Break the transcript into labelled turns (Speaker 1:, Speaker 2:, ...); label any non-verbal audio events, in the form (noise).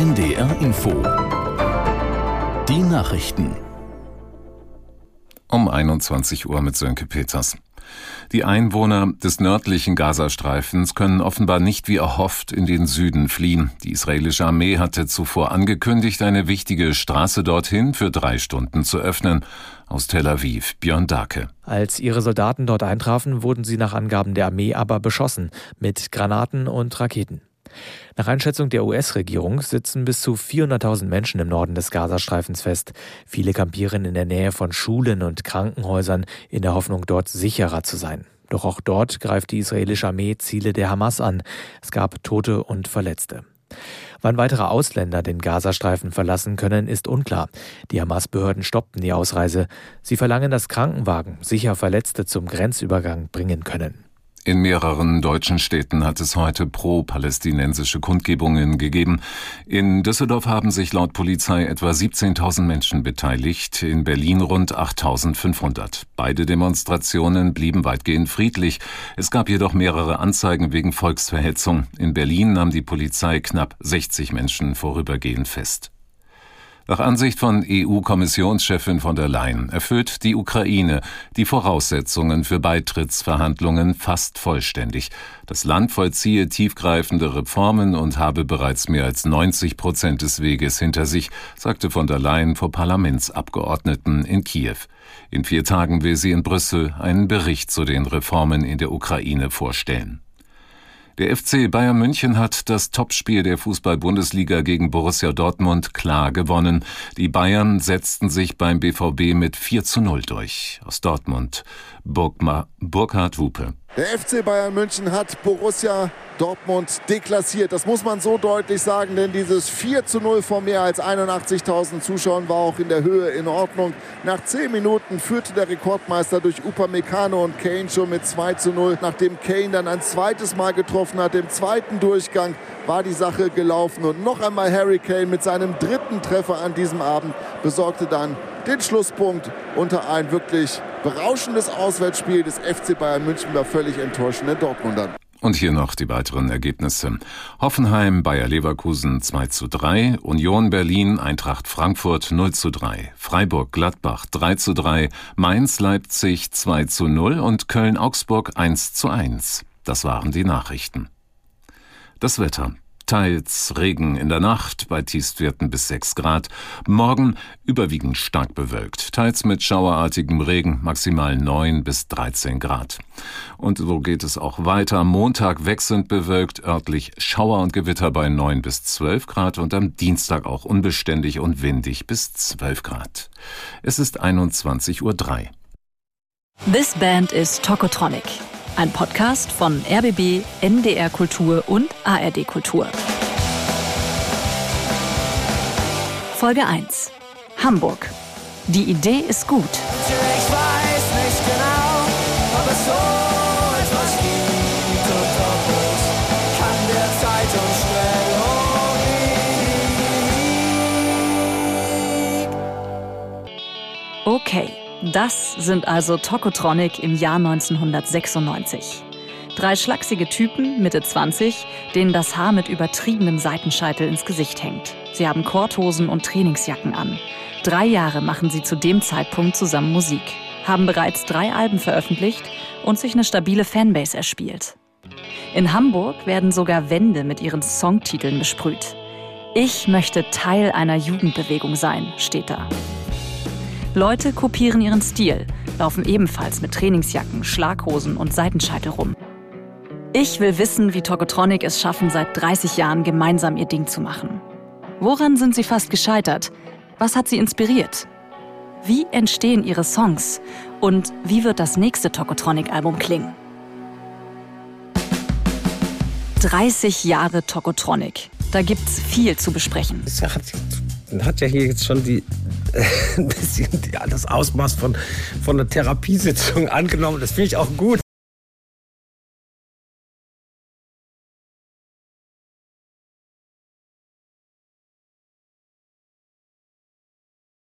Speaker 1: NDR Info. Die Nachrichten.
Speaker 2: Um 21 Uhr mit Sönke Peters. Die Einwohner des nördlichen Gazastreifens können offenbar nicht wie erhofft in den Süden fliehen. Die israelische Armee hatte zuvor angekündigt, eine wichtige Straße dorthin für drei Stunden zu öffnen. Aus Tel Aviv, Björn Dake.
Speaker 3: Als ihre Soldaten dort eintrafen, wurden sie nach Angaben der Armee aber beschossen mit Granaten und Raketen. Nach Einschätzung der US-Regierung sitzen bis zu 400.000 Menschen im Norden des Gazastreifens fest. Viele kampieren in der Nähe von Schulen und Krankenhäusern in der Hoffnung, dort sicherer zu sein. Doch auch dort greift die israelische Armee Ziele der Hamas an. Es gab Tote und Verletzte. Wann weitere Ausländer den Gazastreifen verlassen können, ist unklar. Die Hamas-Behörden stoppten die Ausreise. Sie verlangen, dass Krankenwagen sicher Verletzte zum Grenzübergang bringen können.
Speaker 2: In mehreren deutschen Städten hat es heute pro-palästinensische Kundgebungen gegeben. In Düsseldorf haben sich laut Polizei etwa 17.000 Menschen beteiligt, in Berlin rund 8.500. Beide Demonstrationen blieben weitgehend friedlich. Es gab jedoch mehrere Anzeigen wegen Volksverhetzung. In Berlin nahm die Polizei knapp 60 Menschen vorübergehend fest. Nach Ansicht von EU-Kommissionschefin von der Leyen erfüllt die Ukraine die Voraussetzungen für Beitrittsverhandlungen fast vollständig. Das Land vollziehe tiefgreifende Reformen und habe bereits mehr als 90 Prozent des Weges hinter sich, sagte von der Leyen vor Parlamentsabgeordneten in Kiew. In vier Tagen will sie in Brüssel einen Bericht zu den Reformen in der Ukraine vorstellen. Der FC Bayern München hat das Topspiel der Fußball-Bundesliga gegen Borussia Dortmund klar gewonnen. Die Bayern setzten sich beim BVB mit 4 zu 0 durch. Aus Dortmund Burgma, Burkhard Hupe.
Speaker 4: Der FC Bayern München hat Borussia Dortmund deklassiert. Das muss man so deutlich sagen, denn dieses 4 zu 0 vor mehr als 81.000 Zuschauern war auch in der Höhe in Ordnung. Nach 10 Minuten führte der Rekordmeister durch Upamecano und Kane schon mit 2 zu 0. Nachdem Kane dann ein zweites Mal getroffen hat, im zweiten Durchgang war die Sache gelaufen. Und noch einmal Harry Kane mit seinem dritten Treffer an diesem Abend besorgte dann den Schlusspunkt unter ein wirklich berauschendes Auswärtsspiel des FC Bayern München bei völlig enttäuschenden Dortmundern.
Speaker 2: Und hier noch die weiteren Ergebnisse. Hoffenheim, Bayer Leverkusen 2 zu 3, Union Berlin, Eintracht Frankfurt 0 zu 3, Freiburg Gladbach 3 zu 3, Mainz Leipzig 2 zu 0 und Köln Augsburg 1 zu 1. Das waren die Nachrichten. Das Wetter. Teils Regen in der Nacht bei Tiefstwerten bis 6 Grad. Morgen überwiegend stark bewölkt. Teils mit schauerartigem Regen, maximal 9 bis 13 Grad. Und so geht es auch weiter. Montag wechselnd bewölkt, örtlich Schauer und Gewitter bei 9 bis 12 Grad und am Dienstag auch unbeständig und windig bis 12 Grad. Es ist 21.03 Uhr.
Speaker 5: This band is Tokotronic. Ein Podcast von RBB, NDR Kultur und ARD Kultur. Folge 1. Hamburg. Die Idee ist gut.
Speaker 6: Ich weiß nicht genau, ob es so
Speaker 5: Das sind also Tokotronic im Jahr 1996. Drei schlachsige Typen, Mitte 20, denen das Haar mit übertriebenem Seitenscheitel ins Gesicht hängt. Sie haben Korthosen und Trainingsjacken an. Drei Jahre machen sie zu dem Zeitpunkt zusammen Musik, haben bereits drei Alben veröffentlicht und sich eine stabile Fanbase erspielt. In Hamburg werden sogar Wände mit ihren Songtiteln besprüht. Ich möchte Teil einer Jugendbewegung sein, steht da. Leute kopieren ihren Stil, laufen ebenfalls mit Trainingsjacken, Schlaghosen und Seitenscheitel rum. Ich will wissen, wie Tokotronic es schaffen, seit 30 Jahren gemeinsam ihr Ding zu machen. Woran sind sie fast gescheitert? Was hat sie inspiriert? Wie entstehen ihre Songs? Und wie wird das nächste Tokotronic-Album klingen? 30 Jahre Tokotronic. Da gibt's viel zu besprechen.
Speaker 7: Es hat, hat ja hier jetzt schon die, (laughs) ein bisschen das Ausmaß von, von einer Therapiesitzung angenommen. Das finde ich auch gut.